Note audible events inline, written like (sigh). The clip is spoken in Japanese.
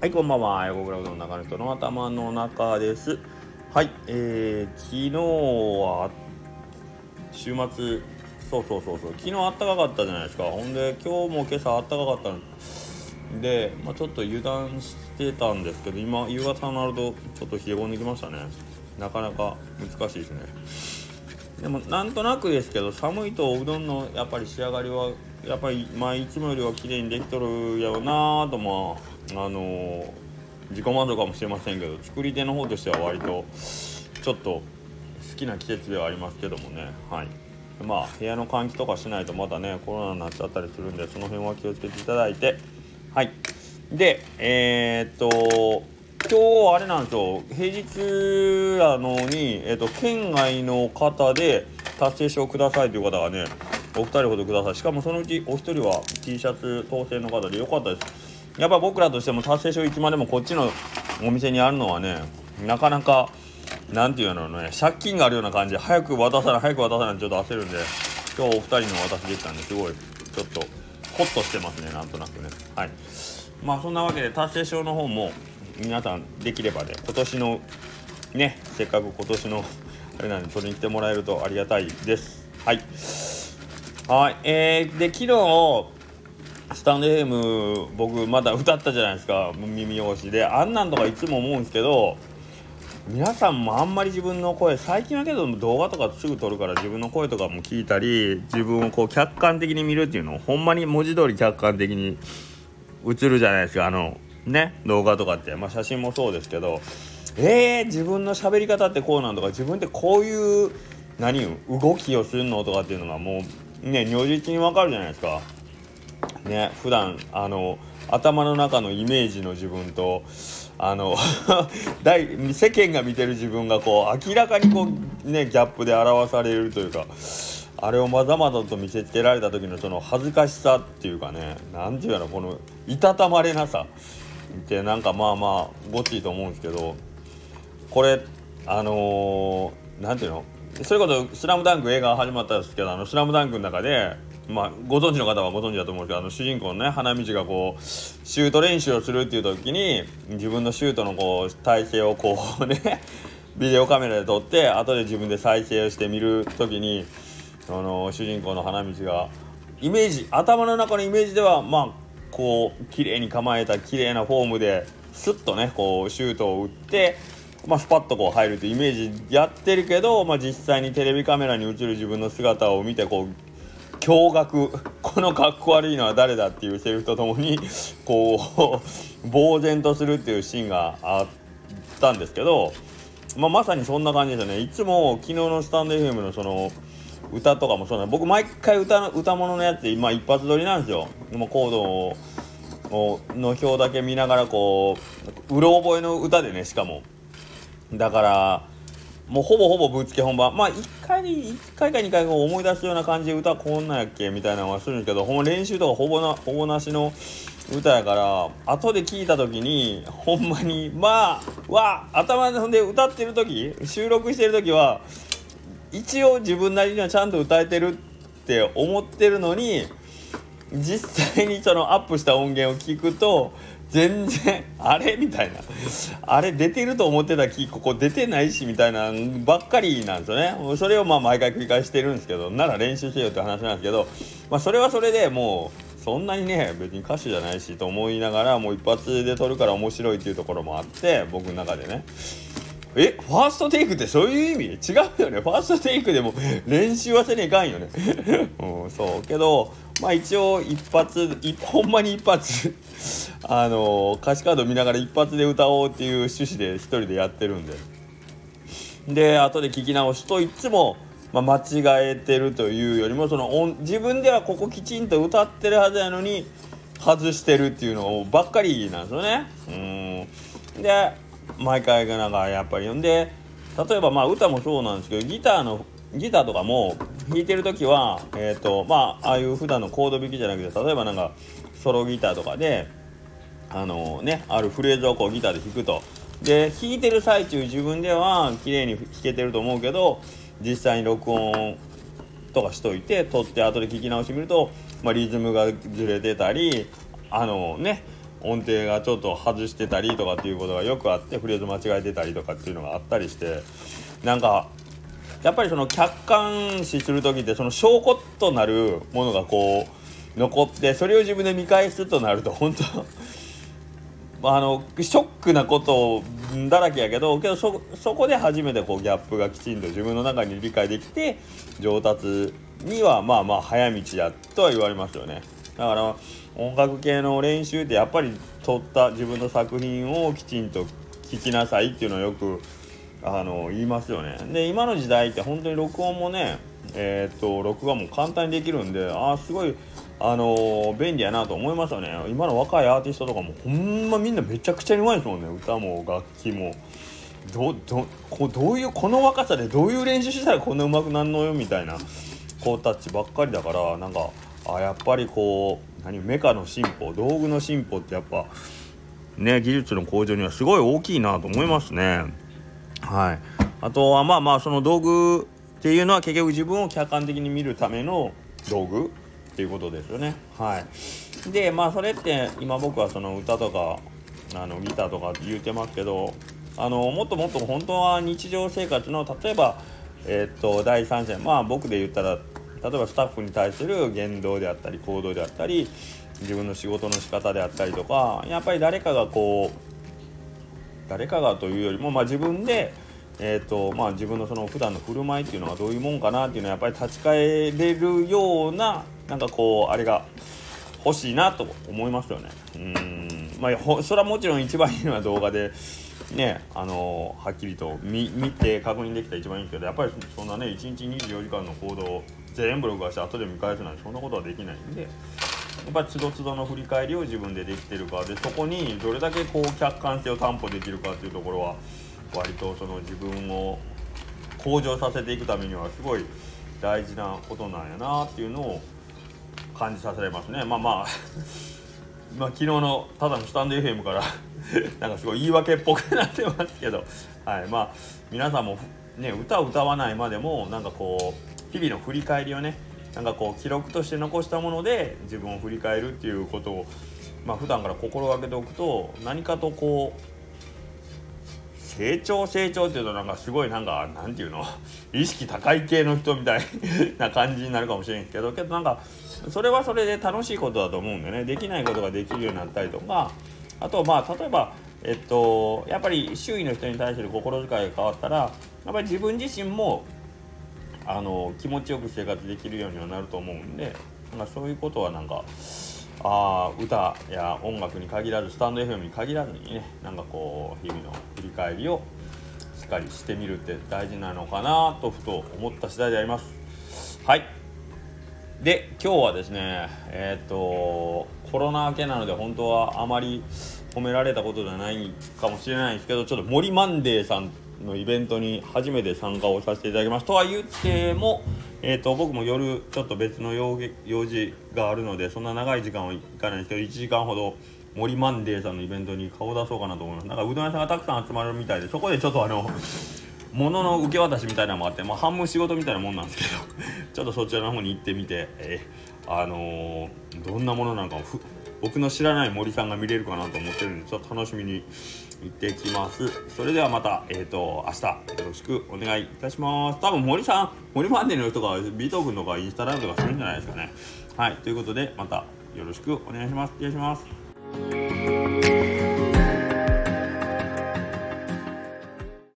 はい、こんばんは。横倉うどんの中の人の頭の中です。はい、えー、昨日は週末、そうそうそうそう、昨日あったかかったじゃないですか。ほんで、今日も今朝あったかかったんで、まあ、ちょっと油断してたんですけど、今、夕方になるとちょっと冷え込んできましたね。なかなか難しいですね。でもなんとなくですけど寒いとおうどんのやっぱり仕上がりはやっぱりまあいつもよりは綺麗にできとるやろうなとまああのー自己満足かもしれませんけど作り手の方としては割とちょっと好きな季節ではありますけどもね。はい。まあ部屋の換気とかしないとまたねコロナになっちゃったりするんでその辺は気をつけていただいて。はい。でえー、っと今日あれなんですよ。平日なのに、えっと、県外の方で達成証くださいという方がねお二人ほどください。しかもそのうちお一人は T シャツ当選の方でよかったです。やっぱ僕らとしても達成証いつまでもこっちのお店にあるのはねなかなかなんていうのね借金があるような感じで早く渡さない早く渡さないちょっと焦るんで今日お二人の渡しできたんですごいちょっとホッとしてますねなんとなくね。はい。まあそんなわけで達成証の方も皆さんできればね今年のねせっかく今年のあれなんで取りに来てもらえるとありがたいです。はい。はいえー、で昨日スタンド FM 僕まだ歌ったじゃないですか耳汚しで。あんなんとかいつも思うんですけど皆さんもあんまり自分の声最近はけど動画とかすぐ撮るから自分の声とかも聞いたり自分をこう客観的に見るっていうのほんまに文字通り客観的に映るじゃないですか。あのね動画とかって、まあ、写真もそうですけど。えー、自分の喋り方ってこうなんとか自分ってこういう何動きをするのとかっていうのがもうね如実にわかるじゃないですか。ね普段あの頭の中のイメージの自分とあの (laughs) 大世間が見てる自分がこう明らかにこうねギャップで表されるというかあれをまざまざと見せつけられた時のその恥ずかしさっていうかね何て言うのこのいたたまれなさってなんかまあまあごっついと思うんですけどこれあの何、て言うの？それこそ「スラムダンク映画始まったんですけど「あのスラムダンクの中でまあ、ご存知の方はご存知だと思うんですけどあの主人公のね花道がこうシュート練習をするっていう時に自分のシュートのこう体勢をこうね (laughs) ビデオカメラで撮って後で自分で再生して見る時にあの主人公の花道がイメージ頭の中のイメージではまあこう綺麗に構えた綺麗なフォームでスッとねこうシュートを打って。まあ、スパッとこう入るというイメージやってるけど、まあ、実際にテレビカメラに映る自分の姿を見てこう驚愕。(laughs) このかっこ悪いのは誰だっていうセリフとともに (laughs) こう (laughs) 呆然とするっていうシーンがあったんですけど、まあ、まさにそんな感じですよね。いつも昨日のスタンド FM のその歌とかもそうなん僕毎回歌の歌物のやつで今一発撮りなんですよ。もうコードをの表だけ見ながらこううろ覚えの歌でねしかも。だからもうほぼほぼぶっつけ本番。まあ1回に1回か2回思い出すような感じで歌こんなんやっけみたいなのはするんですけどほん練習とかほぼなほぼなしの歌やから後で聞いた時にほんまにまあわ頭で歌ってる時収録してる時は一応自分なりにはちゃんと歌えてるって思ってるのに実際にそのアップした音源を聞くと全然あれみたいな。あれ出てると思ってた木ここ出てないしみたいなばっかりなんですよね。それをまあ毎回繰り返してるんですけどなら練習しようって話なんですけど、まあ、それはそれでもうそんなにね別に歌手じゃないしと思いながらもう一発で撮るから面白いっていうところもあって僕の中でね。えファーストテイクってそういう意味？違うよね。ファーストテイクでも練習はせねえかんよね。(laughs) うんそう。けどまあ一応一発一 (laughs) ほんまに一発 (laughs) あの歌詞カード見ながら一発で歌おうっていう趣旨で一人でやってるんで。で後で聞き直すといつも、まあ、間違えてるというよりもその音自分ではここきちんと歌ってるはずやのに外してるっていうのばっかりなんですよね。うん。で毎回なんかやっぱりんで例えばまあ歌もそうなんですけどギターのギターとかも弾いてる時はえっ、ー、とまあああいう普段のコード弾きじゃなくて例えばなんかソロギターとかであのねあるフレーズをこうギターで弾くと。で弾いてる最中自分では綺麗に弾けてると思うけど実際に録音とかしといて撮って後で聞き直してみると、まあ、リズムがずれてたりあのね音程がちょっと外してたりとかっていうことがよくあってフレーズ間違えてたりとかっていうのがあったりしてなんかやっぱりその客観視する時ってその証拠となるものがこう残ってそれを自分で見返すとなると本当 (laughs) あのショックなことだらけやけどけどそこで初めてこうギャップがきちんと自分の中に理解できて上達にはまあまあ早道だとは言われますよね。だから音楽系の練習ってやっぱり撮った自分の作品をきちんと聴きなさいっていうのはよくあの言いますよね。で今の時代って本当に録音もねえー、っと録画も簡単にできるんでああすごいあのー、便利やなと思いますよね。今の若いアーティストとかもほんまみんなめちゃくちゃうまいですもんね。歌も楽器も。どどこどういうこの若さでどういう練習したらこんな上手くなんのよみたいな子たちばっかりだからなんかあやっぱりこう何メカの進歩道具の進歩ってやっぱね技術の向上にはすごい大きいなと思いますね。はい。あとはまあまあその道具っていうのは結局自分を客観的に見るための道具っていうことですよね。はい、でまあそれって今僕はその歌とかあのギターとか言うてますけどあのもっともっと本当は日常生活の例えば、えー、っと第三者まあ僕で言ったら例えばスタッフに対する言動であったり行動であったり自分の仕事の仕方であったりとかやっぱり誰かがこう誰かがというよりも、まあ、自分でえーとまあ、自分のその普段の振る舞いっていうのはどういうもんかなっていうのはやっぱり立ち返れるようななんかこうあれが欲しいなと思いますよね。うんまあ、それはもちろん一番いいのは動画でねあのはっきりと見て確認できたら一番いいけどやっぱりそんなね1日24時間の行動を全部録画して後で見返すなんてそんなことはできないんで。やっぱりつどつどの振り返りを自分でできてるかでそこにどれだけこう客観性を担保できるかっていうところは割とその自分を向上させていくためにはすごい大事なことなんやなっていうのを感じさせられますねまあまあまあ昨日のただのスタンド FM から (laughs) なんかすごい言い訳っぽくなってますけど、はい、まあ皆さんもね歌を歌わないまでもなんかこう日々の振り返りをねなんかこう記録として残したもので自分を振り返るっていうことをまあ普段から心がけておくと何かとこう成長成長っていうとなんかすごいなんかなんていうの？意識高い系の人みたいな感じになるかもしれんけどけどなんかそれはそれで楽しいことだと思うんでね。できないことができるようになったりとかあとまあ例えばえっとやっぱり周囲の人に対する心遣いが変わったらやっぱり自分自身もあの気持ちよく生活できるようにはなると思うんで、まあ、そういうことはなんかあ歌や音楽に限らずスタンド FM に限らずにねなんかこう日々の振り返りをしっかりしてみるって大事なのかなとふと思った次第であります。はい。で今日はですねえっ、ー、とコロナ明けなので本当はあまり褒められたことじゃないかもしれないんですけどちょっと森マンデーさんのイベントに初めて参加をさせていただきます。とは言ってもえーと、僕も夜ちょっと別の用事があるのでそんな長い時間は行かないんですけど1時間ほど森マンデーさんのイベントに顔を出そうかなと思います。なんかうどん屋さんがたくさん集まるみたいでそこでちょっとあの物の受け渡しみたいなのもあって、まあ、半分仕事みたいなもんなんですけど (laughs) ちょっとそちらの方に行ってみて、えー、あのー、どんなものなのか僕の知らない森さんが見れるかなと思ってるんでちょっと楽しみに行ってきます。それではまたえっ、ー、と明日よろしくお願いいたします。多分森さん森ファンデの人がビート君とかインスタライブとかするんじゃないですかね。はいということでまたよろしくお願いします。失礼します。